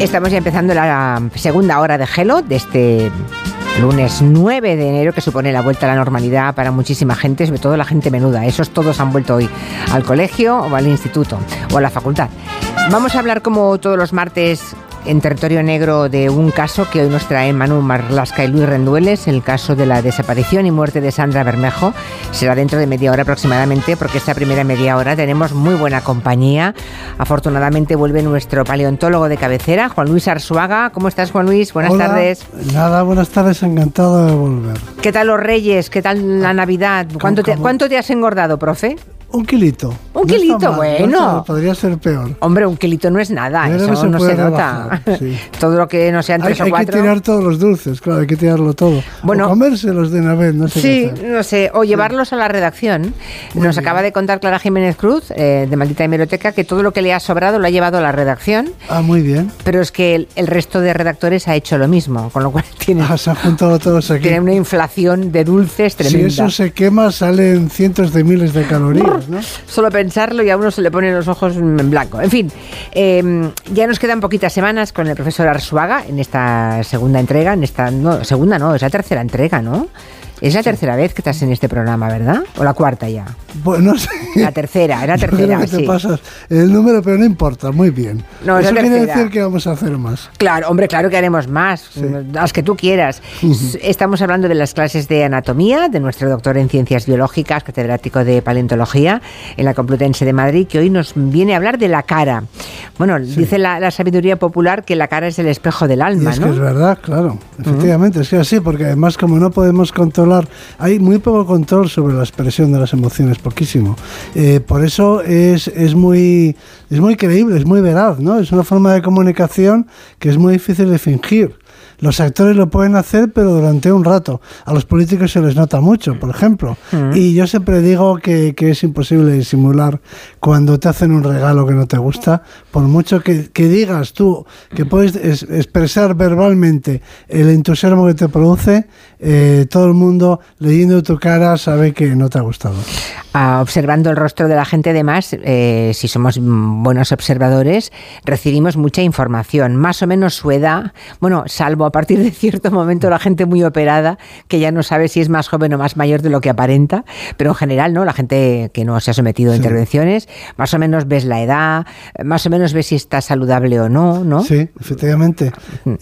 Estamos ya empezando la segunda hora de Gelo de este lunes 9 de enero que supone la vuelta a la normalidad para muchísima gente, sobre todo la gente menuda. Esos todos han vuelto hoy al colegio o al instituto o a la facultad. Vamos a hablar como todos los martes en territorio negro de un caso que hoy nos trae Manu Marlasca y Luis Rendueles, el caso de la desaparición y muerte de Sandra Bermejo. Será dentro de media hora aproximadamente, porque esta primera media hora tenemos muy buena compañía. Afortunadamente vuelve nuestro paleontólogo de cabecera, Juan Luis Arzuaga. ¿Cómo estás, Juan Luis? Buenas tardes. Nada, buenas tardes, encantado de volver. ¿Qué tal los Reyes? ¿Qué tal la Navidad? ¿Cuánto ¿cuánto te has engordado, profe? Un kilito. Un kilito, bueno. podría ser peor. Hombre, un kilito no es nada, eso no se, nota. Todo lo que no sean tres hay, o cuatro. Hay que tirar todos los dulces, claro, hay que tirarlo todo. Bueno, o comérselos de una vez, no sé. Sí, no sé, o llevarlos a la redacción. Nos acaba de contar Clara Jiménez Cruz, eh, de Maldita Hemeroteca, que todo lo que le ha sobrado lo ha llevado a la redacción. Ah, muy bien. Pero es que el, resto de redactores ha hecho lo mismo, con lo cual tiene. Ah, se han juntado todos aquí. Tiene una inflación de dulces tremenda. Si eso se quema, salen cientos de miles de calorías, ¿no? Solo pensarlo y a uno se le ponen los ojos en blanco. En fin, em, ya nos quedan poquitas semanas con el profesor Arzuaga en esta segunda entrega, en esta no, segunda no, es la tercera entrega, ¿no? Es la tercera vez que estás en este programa, ¿verdad? ¿O la cuarta ya? Bueno, sí. La tercera, era tercera. Que te pasas el número, pero no importa, muy bien. No, Eso quiere decir que vamos a hacer más. Claro, hombre, claro que haremos más, las que tú quieras. Estamos hablando de las clases de anatomía de nuestro doctor en ciencias biológicas, catedrático de paleontología en la Complutense de Madrid, que hoy nos viene a hablar de la cara. Bueno, dice la, sabiduría popular que la cara es el espejo del alma, es ¿no? Que es verdad, claro. Efectivamente, es que así, porque además como no podemos controlar, hay muy poco control sobre la expresión de las emociones poquísimo. Eh, por eso es, es, muy, es muy creíble, es muy veraz, ¿no? Es una forma de comunicación que es muy difícil de fingir. Los actores lo pueden hacer, pero durante un rato. A los políticos se les nota mucho, por ejemplo. Mm. Y yo siempre digo que, que, es imposible disimular cuando te hacen un regalo que no te gusta, por mucho que, que digas tú que puedes expresar verbalmente el entusiasmo que te produce, eh, todo el mundo leyendo tu cara sabe que no te ha gustado. Ah, observando el rostro de la gente, además, eh, si somos buenos observadores, recibimos mucha información, más o menos su edad, bueno, salvo a partir de cierto momento la gente muy operada, que ya no sabe si es más joven o más mayor de lo que aparenta, pero en general, ¿no? La gente que no se ha sometido a intervenciones, más o menos ves la edad, más o menos ves si está saludable o no, ¿no? Sí, efectivamente.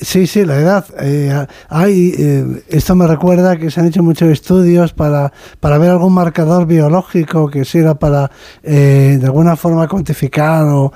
Sí, sí, la edad. Eh, hay, eh, esto me recuerda que se han hecho muchos estudios para, para ver algún marcador biológico que sirva para eh, de alguna forma cuantificar o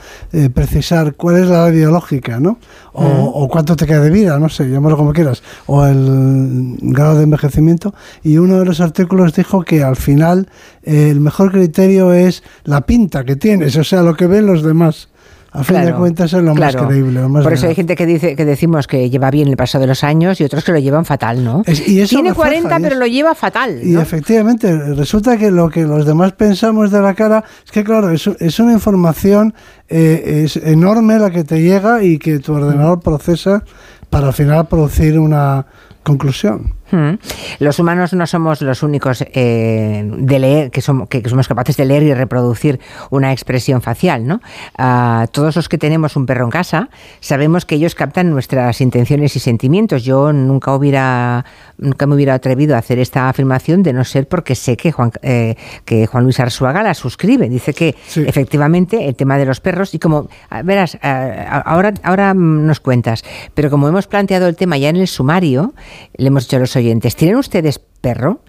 precisar cuál es la edad biológica, ¿no? O, o, cuánto te queda de vida, no sé, llámalo como quieras, o el grado de envejecimiento. Y uno de los artículos dijo que al final el mejor criterio es la pinta que tienes, o sea, lo que ven los demás. A fin de cuentas es lo más creíble. Por eso hay gente que dice que decimos que lleva bien el paso de los años y otros que lo llevan fatal, ¿no? Tiene 40 pero lo lleva fatal. Y efectivamente, resulta que lo que los demás pensamos de la cara es que, claro, es, es una información eh, es enorme la que te llega y que tu ordenador procesa para al final producir una conclusión. Hmm. Los humanos no somos los únicos eh, de leer, que somos, que somos capaces de leer y reproducir una expresión facial, ¿no? Ah, todos los que tenemos un perro en casa sabemos que ellos captan nuestras intenciones y sentimientos. Yo nunca hubiera, nunca me hubiera atrevido a hacer esta afirmación de no ser porque sé que Juan, eh, que Juan Luis Arzuaga la suscribe. Dice que efectivamente el tema de los perros y como verás, ahora ahora nos cuentas, pero como hemos planteado el tema ya en el sumario, le hemos dicho a los oyentes, ¿tienen ustedes perro?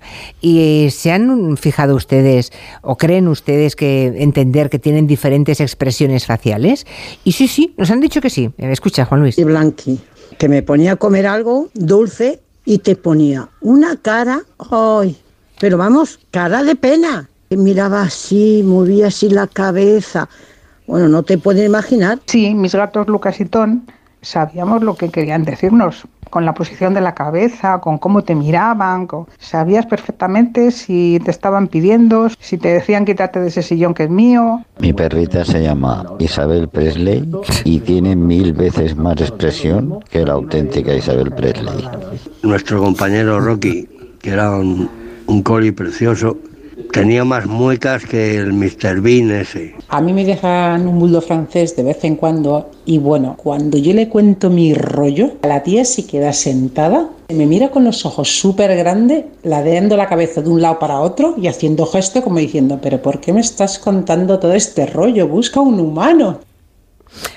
¿Y se han fijado ustedes o creen ustedes que entender que tienen diferentes expresiones faciales? Y sí, sí, nos han dicho que sí. Escucha, Juan Luis. Y Blanqui, que me ponía a comer algo dulce y te ponía una cara, ¡ay! Pero vamos, cara de pena. Que miraba así, movía así la cabeza. Bueno, no te puedes imaginar. Sí, mis gatos Lucas y Ton sabíamos lo que querían decirnos con la posición de la cabeza, con cómo te miraban, sabías perfectamente si te estaban pidiendo, si te decían quítate de ese sillón que es mío. Mi perrita se llama Isabel Presley y tiene mil veces más expresión que la auténtica Isabel Presley. Nuestro compañero Rocky, que era un, un coli precioso, Tenía más muecas que el Mr. Bean ese. A mí me dejan un buldo francés de vez en cuando y bueno, cuando yo le cuento mi rollo, la tía se queda sentada, me mira con los ojos súper grandes, ladeando la cabeza de un lado para otro y haciendo gesto como diciendo, pero ¿por qué me estás contando todo este rollo? Busca un humano.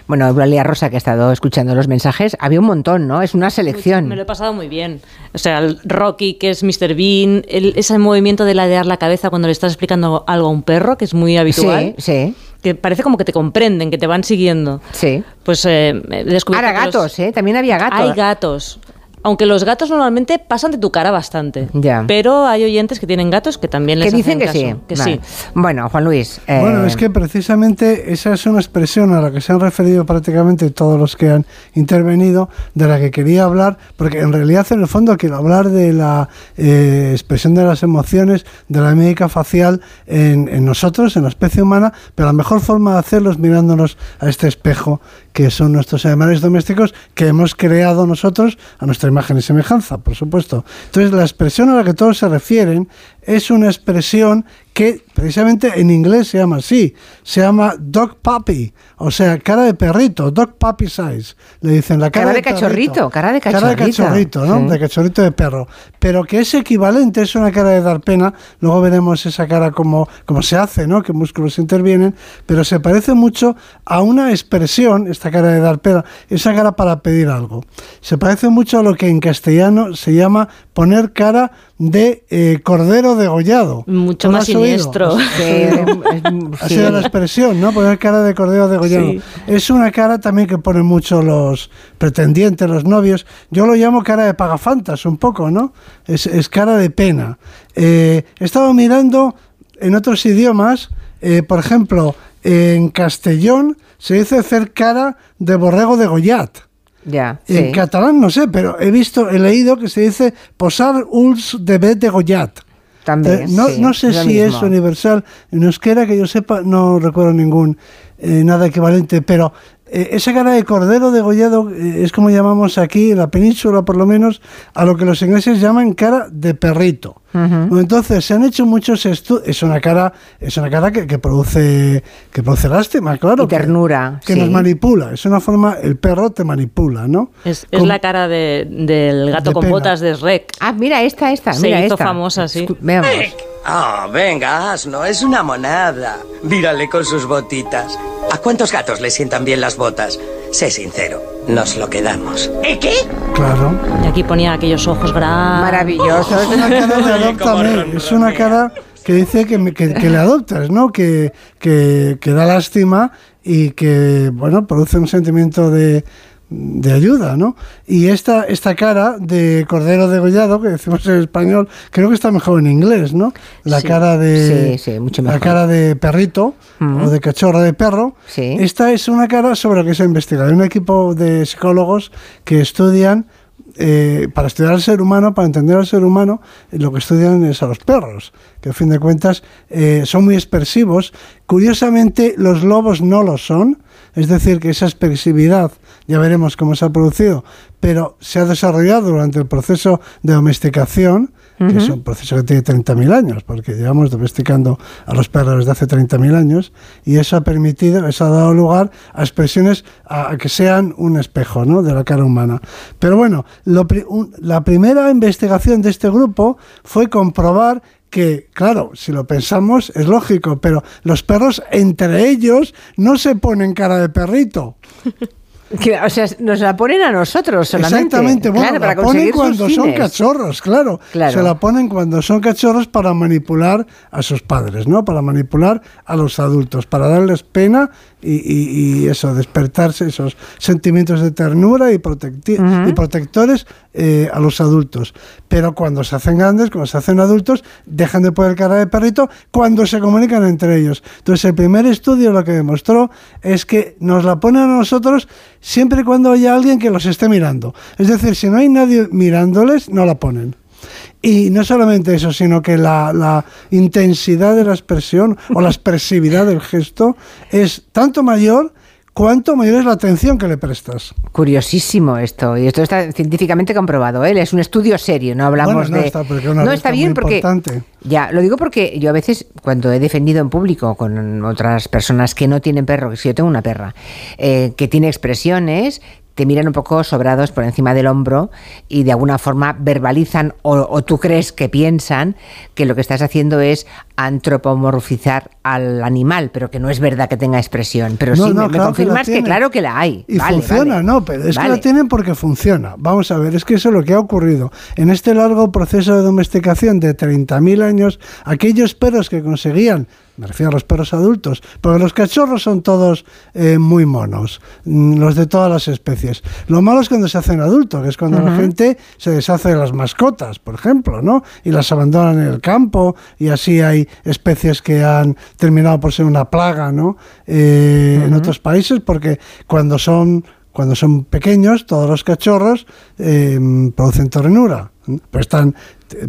Bueno, Eulalia Rosa, que ha estado escuchando los mensajes, había un montón, ¿no? Es una selección. Me lo he pasado muy bien. O sea, el Rocky, que es Mr. Bean, ese movimiento de ladear la cabeza cuando le estás explicando algo a un perro, que es muy habitual. Sí, sí. Que parece como que te comprenden, que te van siguiendo. Sí. Pues eh, he Ahora gatos, ¿eh? También había gatos. Hay gatos. Aunque los gatos normalmente pasan de tu cara bastante. Ya. Pero hay oyentes que tienen gatos que también les que dicen hacen que caso, sí. Que Vale. sí. Bueno, Juan Luis. eh, Bueno, es que precisamente esa es una expresión a la que se han referido prácticamente todos los que han intervenido, de la que quería hablar, porque en realidad en el fondo quiero hablar de la eh, expresión de las emociones, de la médica facial en, en nosotros, en la especie humana, pero la mejor forma de hacerlo es mirándonos a este espejo que son nuestros animales domésticos que hemos creado nosotros a nuestra imagen y semejanza, por supuesto. Entonces, la expresión a la que todos se refieren es una expresión que precisamente en inglés se llama así, se llama dog puppy, o sea, cara de perrito, dog puppy size, le dicen la cara, Cara de cachorrito, cara de Cara de cachorrito. cachorrito, ¿no? Sí. De cachorrito de perro. Pero que es equivalente, es una cara de dar pena, luego veremos esa cara como, como se hace, ¿no? Qué músculos intervienen, pero se parece mucho a una expresión, esta cara de dar pena, esa cara para pedir algo. Se parece mucho a lo que en castellano se llama poner cara de eh, cordero degollado. Mucho ¿Tú lo más siniestro. Sí, Ha sido la expresión, ¿no? Poner cara de cordero degollado. Sí. Es una cara también que ponen mucho los pretendientes, los novios. Yo lo llamo cara de pagafantas, un poco, ¿no? Es, es cara de pena. Eh, he estado mirando en otros idiomas, eh, por ejemplo, en Castellón se dice hacer cara de borrego de Goyat. Ya, En sí. catalán no sé, pero he visto, he leído que se dice posar uls de bet de Goyat. También, Eh, no, sí, no sé si es universal. En euskera, que yo sepa, no recuerdo ningún eh, nada equivalente, pero eh, esa cara de cordero degollado es como llamamos aquí, en la península por lo menos, a lo que los ingleses llaman cara de perrito. Bueno, Entonces, se han hecho muchos estudios. Es una cara, es una cara que, que produce que produce lástima, claro. Y que- ternura, Que, sí. nos manipula. Es una forma, el perro te manipula, ¿no? Es, es Con- la cara de- del gato De con pena. botas de Shrek. Ah, mira esta, esta. Se mira hizo esta. famosa, sí. Veamos. Ah, venga, asno, es una monada. Mírale con sus botitas. ¿A cuántos gatos le sientan bien las botas? Sé sincero, nos lo quedamos. ¿Eh, qué? Claro. Y aquí ponía aquellos ojos grandes. Maravilloso. Es una cara de cómo es una cara que dice que, me- que, que le adoptas, ¿no? Que, que, que da lástima y que, bueno, produce un sentimiento de, de ayuda, ¿no? Y esta, esta cara de cordero degollado, que decimos en español, creo que está mejor en inglés, ¿no? La Sí. cara de... Sí, sí, mucho La mejor. cara de perrito o de cachorro de perro. Sí. Esta es una cara sobre la que se investiga. Hay un equipo de psicólogos que estudian eh, para estudiar al ser humano, para entender al ser humano, eh, lo que estudian es a los perros, que a fin de cuentas eh, son muy expresivos. Curiosamente, los lobos no lo son, es decir, que esa expresividad, ya veremos cómo se ha producido, pero se ha desarrollado durante el proceso de domesticación, que es un proceso que tiene 30.000 años, porque llevamos domesticando a los perros desde hace 30.000 años, y eso ha permitido, eso ha dado lugar a expresiones a, a que sean un espejo ¿no? de la cara humana. Pero bueno, lo pri- un- la primera investigación de este grupo fue comprobar que, claro, si lo pensamos es lógico, pero los perros entre ellos no se ponen cara de perrito. O sea, nos la ponen a nosotros solamente. Exactamente, bueno, Claro, para la ponen cuando son fines. cachorros, claro. Claro. Se la ponen cuando son cachorros para manipular a sus padres, ¿no? Para manipular a los adultos, para darles pena y, y- y eso, despertarse esos sentimientos de ternura y, protecti- y protectores eh, a los adultos. Pero cuando se hacen grandes, cuando se hacen adultos, dejan de poner cara de perrito cuando se comunican entre ellos. Entonces, el primer estudio lo que demostró es que nos la ponen a nosotros siempre y cuando haya alguien que los esté mirando. Es decir, si no hay nadie mirándoles, no la ponen. Y no solamente eso, sino que la, la intensidad de la expresión o la expresividad del gesto es tanto mayor cuanto mayor es la atención que le prestas. Curiosísimo esto, y esto está científicamente comprobado, ¿eh? es un estudio serio, no hablamos Bueno, no de... está, porque una no, está bien muy porque... importante. Ya, lo digo porque yo a veces, cuando he defendido en público con otras personas que no tienen perro, si yo tengo una perra, eh, que tiene expresiones, te miran un poco sobrados por encima del hombro y de alguna forma verbalizan o, o tú crees que piensan que lo que estás haciendo es antropomorfizar al animal, pero que no es verdad que tenga expresión. Pero No, sí, no, me, claro confirmas que, claro que la hay. Y Vale, funciona, vale. no, pero es que la tienen porque funciona. Vamos a ver, es que eso es lo que ha ocurrido. En este largo proceso de domesticación de 30.000 años, aquellos perros que conseguían, me refiero a los perros adultos, porque los cachorros son todos eh, muy monos, mm, los de todas las especies. Lo malo es cuando se hacen adultos, que es cuando la gente se deshace de las mascotas, por ejemplo, ¿no? Y las abandonan en el campo, y así hay especies que han terminado por ser una plaga, ¿no? Eh, En otros países, porque cuando son cuando son pequeños, todos los cachorros eh, producen ternura. Pero están,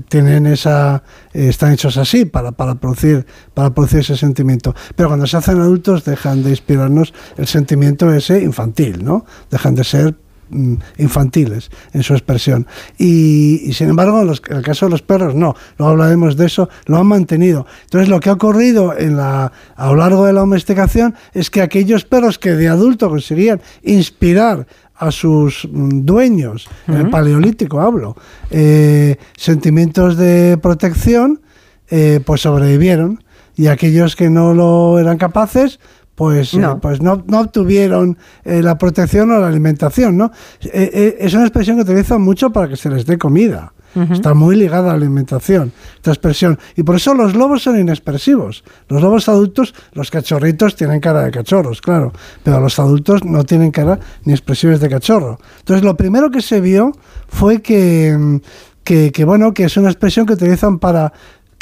tienen esa, eh, están hechos así para, para, producir, para producir ese sentimiento. Pero cuando se hacen adultos dejan de inspirarnos el sentimiento ese infantil, ¿no? Dejan de ser mm, infantiles en su expresión. Y, y, sin embargo, los- en el caso de los perros, no. Luego hablaremos de eso, lo han mantenido. Entonces, lo que ha ocurrido en la, a lo largo de la domesticación es que aquellos perros que de adulto conseguían inspirar a sus mm, dueños, en el paleolítico hablo, eh, sentimientos de protección, eh, pues sobrevivieron. Y aquellos que no lo eran capaces, pues eh, No. pues no, no obtuvieron eh, la protección o la alimentación, ¿no? Eh, es una expresión que utilizan mucho para que se les dé comida. Está muy ligada a la alimentación, esta expresión. Y por eso los lobos son inexpresivos. Los lobos adultos, los cachorritos tienen cara de cachorros, claro, pero los adultos no tienen cara ni expresiones de cachorro. Entonces, lo primero que se vio fue que, mm, que, que, bueno, que es una expresión que utilizan para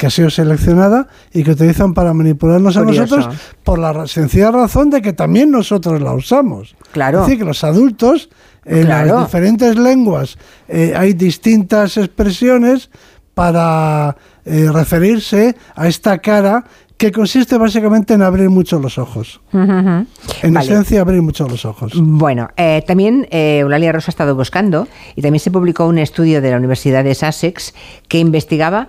que ha sido seleccionada y que utilizan para manipularnos a nosotros por la sencilla razón de que también nosotros la usamos. Claro. Es decir, que los adultos, en Claro. las diferentes lenguas, eh, hay distintas expresiones para eh, referirse a esta cara que consiste básicamente en abrir mucho los ojos. En Vale. esencia, abrir mucho los ojos. Bueno, eh, también eh, Eulalia Rosa ha estado buscando y también se publicó un estudio de la Universidad de Sussex que investigaba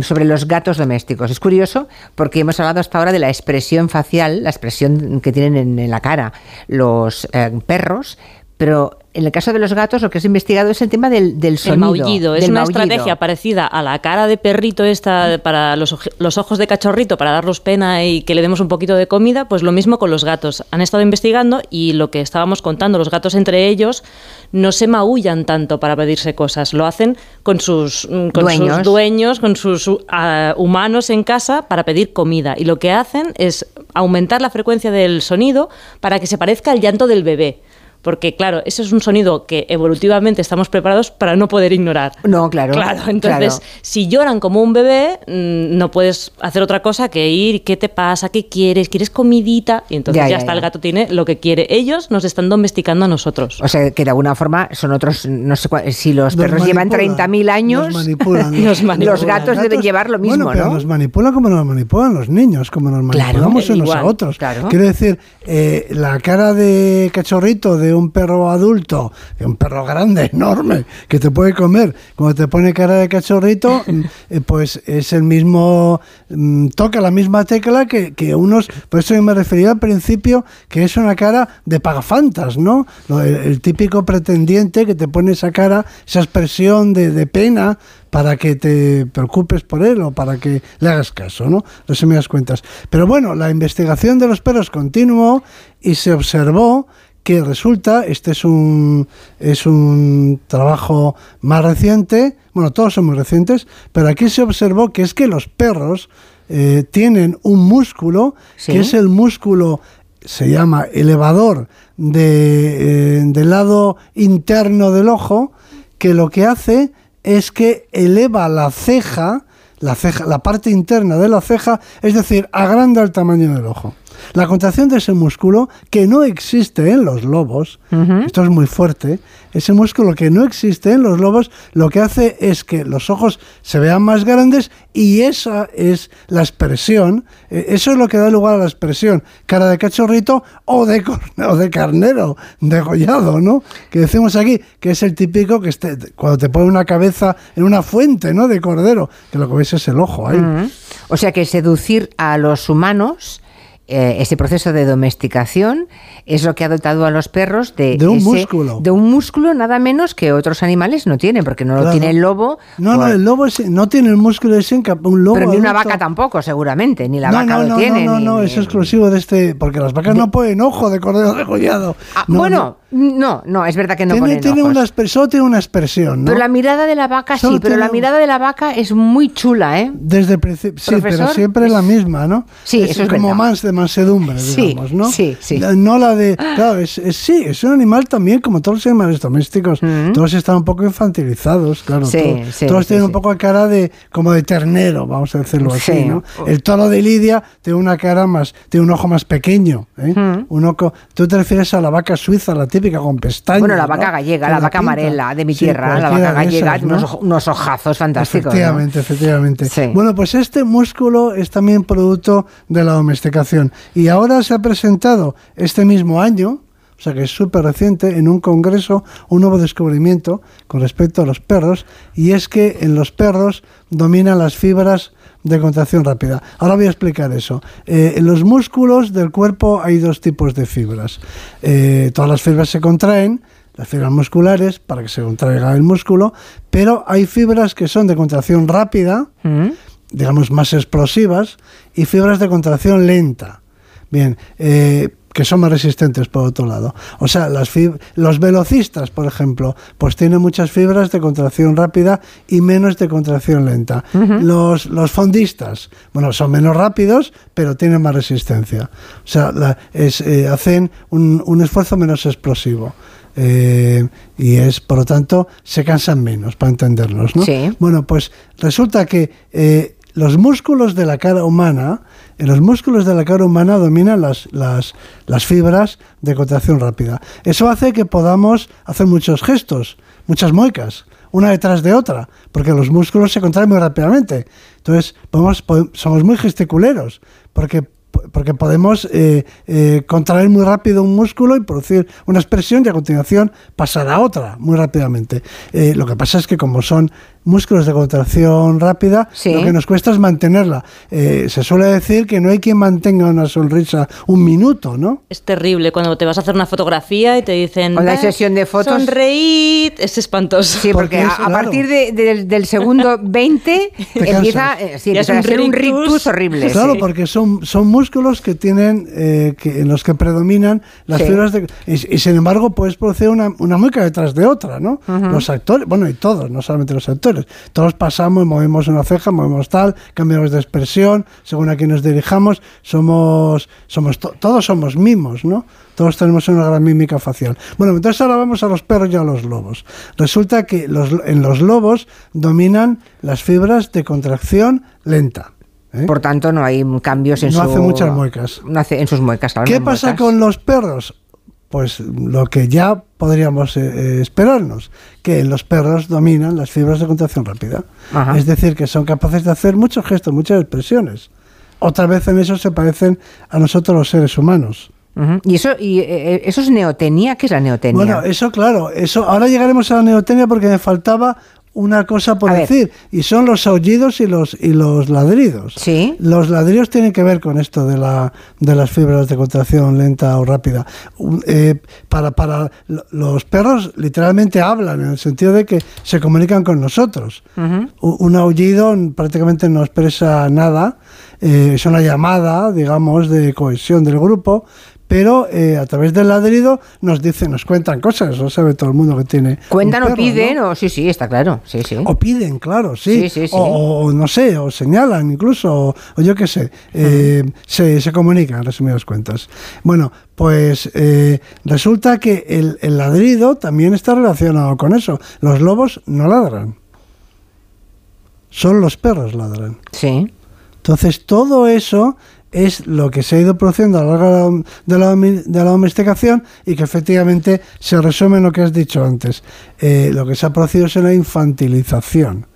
sobre los gatos domésticos. Es curioso porque hemos hablado hasta ahora de la expresión facial, la expresión que tienen en, en la cara los eh, perros, pero en el caso de los gatos lo que se ha investigado es el tema del, del El sonido. maullido. Es del una maullido. estrategia parecida a la cara de perrito esta para los, los ojos de cachorrito para darlos pena y que le demos un poquito de comida, pues lo mismo con los gatos. Han estado investigando y lo que estábamos contando, los gatos entre ellos no se maullan tanto para pedirse cosas, lo hacen con sus, mm, con Dueños. sus dueños, con sus ah, humanos en casa para pedir comida. Y lo que hacen es aumentar la frecuencia del sonido para que se parezca al llanto del bebé. Porque, claro, eso es un sonido que evolutivamente estamos preparados para no poder ignorar. No, claro. Claro, entonces, claro. si lloran como un bebé, mm, no puedes hacer otra cosa que ir, ¿qué te pasa? ¿Qué quieres? ¿Quieres comidita? Y entonces Ya, ya, ya, está, ya. el gato tiene lo que quiere. Ellos nos están domesticando a nosotros. O sea, que de alguna forma son otros, no sé cuál- si los Nos perros llevan manipulan, 30.000 años, nos manipulan. Nos manipulan. los gatos deben llevar lo mismo, bueno, pero ¿no? nos manipulan como nos manipulan los niños, como nos Claro, manipulamos unos igual, a otros. claro. Quiero decir, eh, la cara de cachorrito de un perro adulto, de un perro grande, enorme, que te puede comer, cuando te pone cara de cachorrito, mm, eh, pues es el mismo, mm, toca la misma tecla que, que unos, por eso yo me refería al principio, que es una cara de pagafantas, ¿no? El, el típico pretendiente que te pone esa cara, esa expresión de, de pena para que te preocupes por él o para que le hagas caso, ¿no? Resumidas cuentas. Pero bueno, la investigación de los perros continuó y se observó que resulta, este es un, es un trabajo más reciente, bueno, todos son muy recientes, pero aquí se observó que es que los perros eh, tienen un músculo, Sí. que es el músculo, se llama elevador de, eh, del lado interno del ojo, que lo que hace es que eleva la ceja, la ceja, la parte interna de la ceja, es decir, agranda el tamaño del ojo. La contracción de ese músculo, que no existe en los lobos, esto es muy fuerte, ese músculo que no existe en los lobos, lo que hace es que los ojos se vean más grandes y esa es la expresión, eh, eso es lo que da lugar a la expresión, cara de cachorrito o de, o de carnero degollado, ¿no? Que decimos aquí, que es el típico que esté, cuando te pone una cabeza en una fuente, ¿no? De cordero, que lo que ves es el ojo ahí. O sea que seducir a los humanos eh, ese proceso de domesticación es lo que ha dotado a los perros de, un músculo. De un músculo nada menos que otros animales no tienen, porque no lo tiene el lobo. No, no, el lobo no tiene el músculo ese, un lobo. Pero ni una vaca tampoco, seguramente, ni la vaca lo tiene. No, no, no, es exclusivo de este, porque las vacas no ponen ojo de cordero degollado. Ah, bueno, no, no, es verdad que no tiene, tiene Una, solo tiene una expresión, ¿no? Pero la mirada de la vaca sí, pero la mirada de la vaca es muy chula, ¿eh? Desde el principio, sí, pero siempre es la misma, ¿no? Sí, eso es como más de mansedumbre, digamos, ¿no? Sí, sí. No la de, claro, es, sí, es un animal también como todos los animales domésticos, mm. todos están un poco infantilizados, claro, todos, todos tienen un poco cara de como de ternero, vamos a decirlo así, ¿no? El toro de Lidia tiene una cara más, tiene un ojo más pequeño, ¿eh? Mm. Un tú te refieres a la vaca suiza, la típica con pestañas. Bueno, la vaca gallega, la, vaca amarela de mi tierra, la vaca gallega, unos, ojazos fantásticos. Efectivamente, efectivamente. Bueno, pues este músculo es también producto de la domesticación. Y ahora se ha presentado este mismo año, o sea que es súper reciente, en un congreso, un nuevo descubrimiento con respecto a los perros, y es que en los perros dominan las fibras de contracción rápida. Ahora voy a explicar eso. Eh, en los músculos del cuerpo hay dos tipos de fibras. Eh, todas las fibras se contraen, las fibras musculares, para que se contraiga el músculo, pero hay fibras que son de contracción rápida, mm. Digamos más explosivas, y fibras de contracción lenta. Bien, eh, que son más resistentes por otro lado. O sea, las los velocistas, por ejemplo, pues tienen muchas fibras de contracción rápida y menos de contracción lenta. los, los fondistas, bueno, son menos rápidos, pero tienen más resistencia. O sea, eh, hacen un, un, esfuerzo menos explosivo. Eh, y es, por lo tanto, se cansan menos, para entendernos. ¿no? Bueno, pues resulta que eh, los músculos de la cara humana, en los músculos de la cara humana dominan las, las, las fibras de contracción rápida. Eso hace que podamos hacer muchos gestos, muchas muecas, una detrás de otra, porque los músculos se contraen muy rápidamente. Entonces, podemos, somos muy gesticuleros, porque porque podemos eh, eh, contraer muy rápido un músculo y producir una expresión y a continuación pasar a otra muy rápidamente. Eh, lo que pasa es que como son músculos de contracción rápida, lo que nos cuesta es mantenerla. Eh, se suele decir que no hay quien mantenga una sonrisa un minuto, ¿no? Es terrible cuando te vas a hacer una fotografía y te dicen... O la sesión de fotos... Sonreír, es espantoso. Sí, porque, a, partir del segundo 20 empieza, eh, a ser un rictus horrible. Claro, porque son, son músculos que tienen, eh, que, en los que predominan las fibras de... Y, sin embargo puedes producir una, una mueca detrás de otra, ¿no? Los actores, bueno, y todos, no solamente los actores, todos pasamos, movemos una ceja, movemos tal, cambiamos de expresión, según a quién nos dirijamos, somos, somos todos somos mimos, ¿no? Todos tenemos una gran mímica facial. Bueno, entonces ahora vamos a los perros y a los lobos. Resulta que en los lobos dominan las fibras de contracción lenta. ¿eh? Por tanto, no hay cambios en no hace muchas muecas. No hace en sus muecas. ¿Qué pasa con los perros? Pues lo que ya podríamos eh, eh, esperarnos, que los perros dominan las fibras de contracción rápida. Es decir, que son capaces de hacer muchos gestos, muchas expresiones. Otra vez en eso se parecen a nosotros los seres humanos. ¿Y eso y eh, eso es neotenia? ¿Qué es la neotenia? Bueno, eso claro, eso ahora llegaremos a la neotenia porque me faltaba una cosa por decir, y son los aullidos y los y los ladridos. Sí. Los ladridos tienen que ver con esto de la de las fibras de contracción lenta o rápida. Eh, para para los perros literalmente hablan en el sentido de que se comunican con nosotros. Un aullido prácticamente no expresa nada. Eh, es una llamada, digamos, de cohesión del grupo, pero eh, a través del ladrido nos dicen, nos cuentan cosas, lo sabe todo el mundo que tiene. Cuentan o piden, o sí, sí, está claro, sí, sí. O piden, claro, sí. O, no sé, o señalan incluso, o, yo qué sé, eh, se, se, comunican, en resumidas cuentas. Bueno, pues eh, resulta que el, el ladrido también está relacionado con eso. Los lobos no ladran. Son los perros ladran. Sí. Entonces todo eso es lo que se ha ido produciendo a lo largo de la, de la domesticación y que efectivamente se resume en lo que has dicho antes. Eh, lo que se ha producido es una infantilización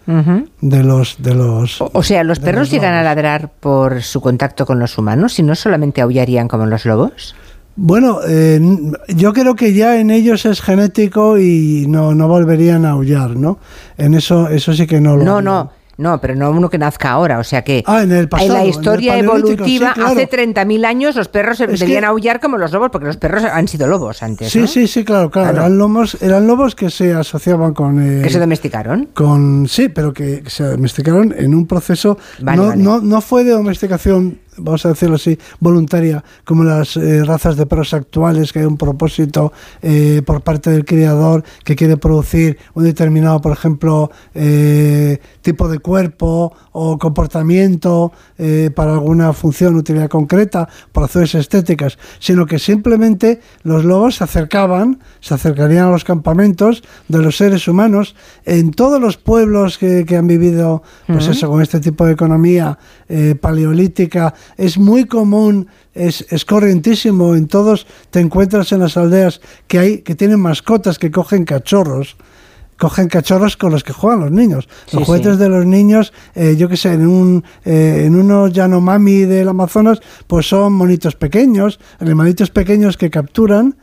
de los de los o, sea los perros llegan a ladrar por su contacto con los humanos y no solamente aullarían como los lobos bueno, eh, yo creo que ya en ellos es genético y no, no volverían a aullar, ¿no? En eso, eso sí que no lo. No, no. No, pero no uno que nazca ahora, o sea que ah, en, el pasado, la historia evolutiva, hace 30.000 años los perros debían aullar como los lobos, porque los perros han sido lobos antes. Sí, sí, sí, claro, claro. Eran, lobos, eran lobos que se asociaban con... Eh, que se domesticaron. Con, sí, pero que se domesticaron en un proceso... no, no, no fue de domesticación vamos a decirlo así, voluntaria, como las eh, razas de perros actuales, que hay un propósito eh, por parte del criador que quiere producir un determinado, por ejemplo, eh, tipo de cuerpo o comportamiento para alguna función, utilidad concreta, por razones estéticas, sino que simplemente los lobos se acercaban, se acercarían a los campamentos de los seres humanos en todos los pueblos que, han vivido, pues eso, con este tipo de economía paleolítica, es muy común, es, es, corrientísimo, en todos te encuentras en las aldeas que hay que tienen mascotas que cogen cachorros cogen cachorros con los que juegan los niños. los juguetes de los niños, eh, yo que sé, en, un, eh, en unos Yanomami del Amazonas, pues son monitos pequeños, animalitos pequeños que capturan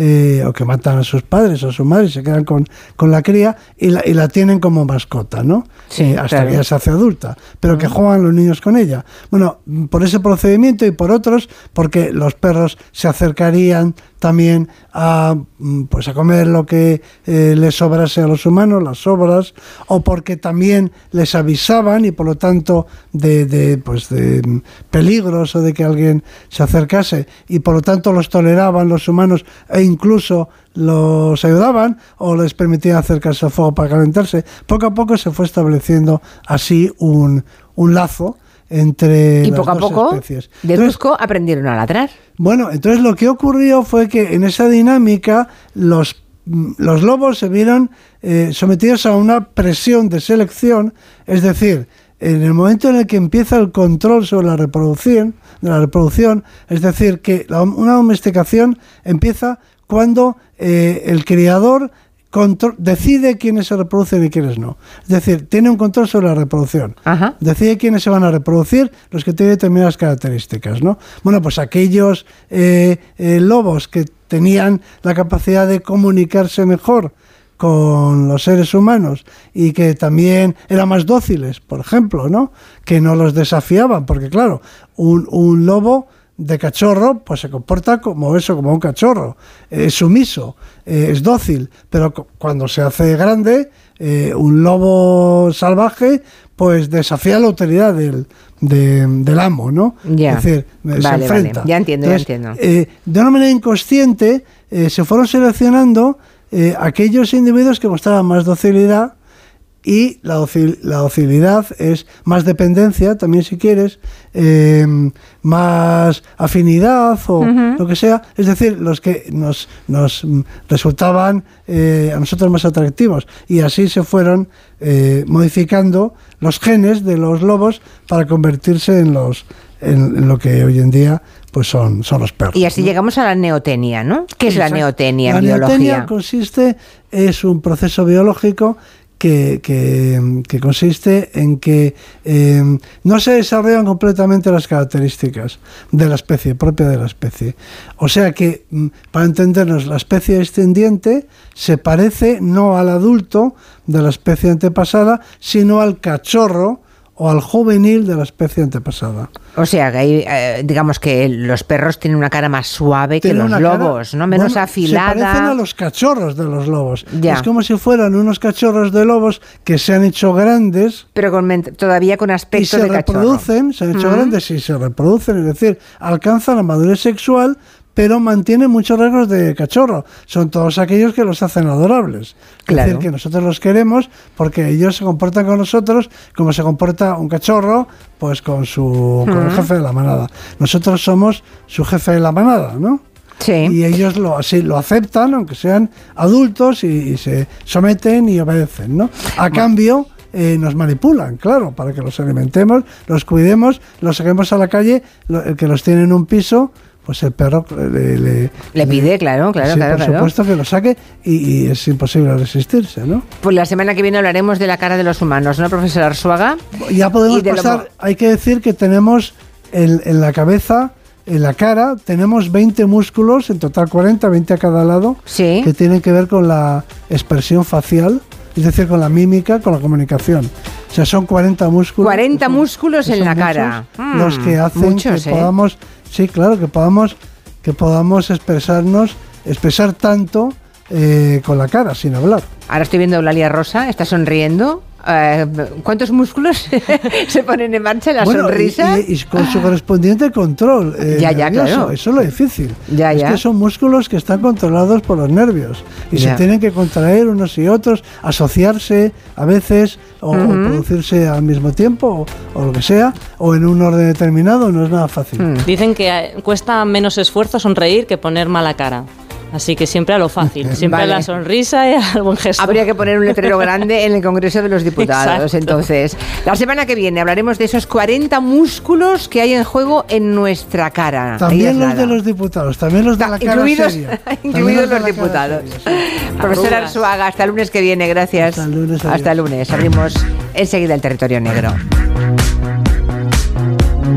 eh, o que matan a sus padres o a su madre y se quedan con, con la cría y la, y la, tienen como mascota, ¿no? Sí, hasta que ya se hace adulta, pero que juegan los niños con ella. Bueno, por ese procedimiento y por otros, porque los perros se acercarían también a, mm, pues a comer lo que eh, les sobrase a los humanos, las sobras, o porque también les avisaban y por lo tanto de, de, pues de mm, peligros o de que alguien se acercase y por lo tanto los toleraban los humanos e incluso los ayudaban o les permitían acercarse al fuego para calentarse. Poco a poco se fue estableciendo así un, un lazo entre y poco a poco de brusco aprendieron a ladrar. Bueno, entonces lo que ocurrió fue que en esa dinámica los los lobos se vieron eh, sometidos a una presión de selección, es decir, en el momento en el que empieza el control sobre la reproducción, de la reproducción, es decir, que una domesticación empieza cuando eh, el criador decide quiénes se reproducen y quiénes no. Es decir, tiene un control sobre la reproducción. Decide quiénes se van a reproducir, los que tienen determinadas características. ¿no? Bueno, pues aquellos eh, eh, lobos que tenían la capacidad de comunicarse mejor con los seres humanos y que también eran más dóciles, por ejemplo, ¿no? que no los desafiaban, porque claro, un, un lobo de cachorro, pues se comporta como eso, como un cachorro. Es sumiso, eh, es dócil, pero cuando se hace grande, eh, un lobo salvaje, pues desafía la autoridad del, del amo, ¿no? Ya. Es decir, se enfrenta. Ya entiendo, ya entiendo. Eh, de una manera inconsciente, se fueron seleccionando aquellos individuos que mostraban más docilidad y la, docilidad es más dependencia, también si quieres, em, más afinidad o lo que sea, es decir, los que nos, nos resultaban eh, a nosotros más atractivos. Y así se fueron eh, modificando los genes de los lobos para convertirse en los en, lo que hoy en día pues son, son los perros. Y así llegamos a la neotenia, ¿no? ¿Qué es la neotenia en biología? La neotenia consiste, es un proceso biológico que, que, consiste en que eh, no se desarrollan completamente las características de la especie, propia de la especie. O sea que, mm, para entendernos, la especie descendiente se parece no al adulto de la especie antepasada, sino al cachorro o al juvenil de la especie antepasada. O sea, que eh, digamos que los perros tienen una cara más suave que los lobos, ¿no? Menos afilada. Se parecen a los cachorros de los lobos. Es como si fueran unos cachorros de lobos que se han hecho grandes. Pero todavía con aspecto y se reproducen, se han hecho grandes y se reproducen, es decir, alcanzan la madurez sexual, pero mantienen muchos rasgos de cachorro. Son todos aquellos que los hacen adorables. Es decir, que nosotros los queremos porque ellos se comportan con nosotros como se comporta un cachorro, pues con su con el jefe de la manada. Nosotros somos su jefe de la manada, ¿no? Sí. Y ellos lo así lo aceptan, aunque sean adultos, y, se someten y obedecen, ¿no? A cambio eh, nos manipulan, claro, para que los alimentemos, los cuidemos, los saquemos a la calle, lo- el que los tiene en un piso, pues el perro le, le- Le pide, claro, claro, sí, claro, por claro. supuesto que lo saque y, y es imposible resistirse, ¿no? Pues la semana que viene hablaremos de la cara de los humanos, ¿no, profesor Arzuaga? Ya podemos lo pasar, hay que decir que tenemos en, en la cabeza, en la cara, tenemos 20 músculos, en total 40, 20 a cada lado, Sí. que tienen que ver con la expresión facial, es decir, con la mímica, con la comunicación. O sea, son 40 músculos. 40 que son- músculos en la cara. Mm, los que hacen muchos, que ¿eh? podamos, sí, claro, que podamos, que podamos expresarnos, expresar tanto eh, con la cara, sin hablar. Ahora estoy viendo a Eulalia Rosa, está sonriendo. Eh, ¿Cuántos músculos se ponen en marcha la Bueno, sonrisa? Y, y con su correspondiente control. eh, Ya, ya, nervioso. claro. Eso es lo difícil. Ya, es ya. que son músculos que están controlados por los nervios y Ya. se tienen que contraer unos y otros, asociarse a veces o, o Ujú. producirse al mismo tiempo o, o lo que sea, o en un orden determinado, no es nada fácil. Mm. Dicen que cuesta menos esfuerzo sonreír que poner mala cara. Así que siempre a lo fácil, siempre Vale. a la sonrisa y al buen gesto. Habría que poner un letrero grande en el Congreso de los Diputados. Exacto. Entonces, la semana que viene hablaremos de esos 40 músculos que hay en juego en nuestra cara. También los nada. de los diputados, también los de la cara incluidos, seria. También incluidos los cara diputados. seria, sí. Profesor. Arzuaga, hasta el lunes que viene, gracias. Hasta el lunes, Hasta el lunes. Abrimos enseguida el territorio negro.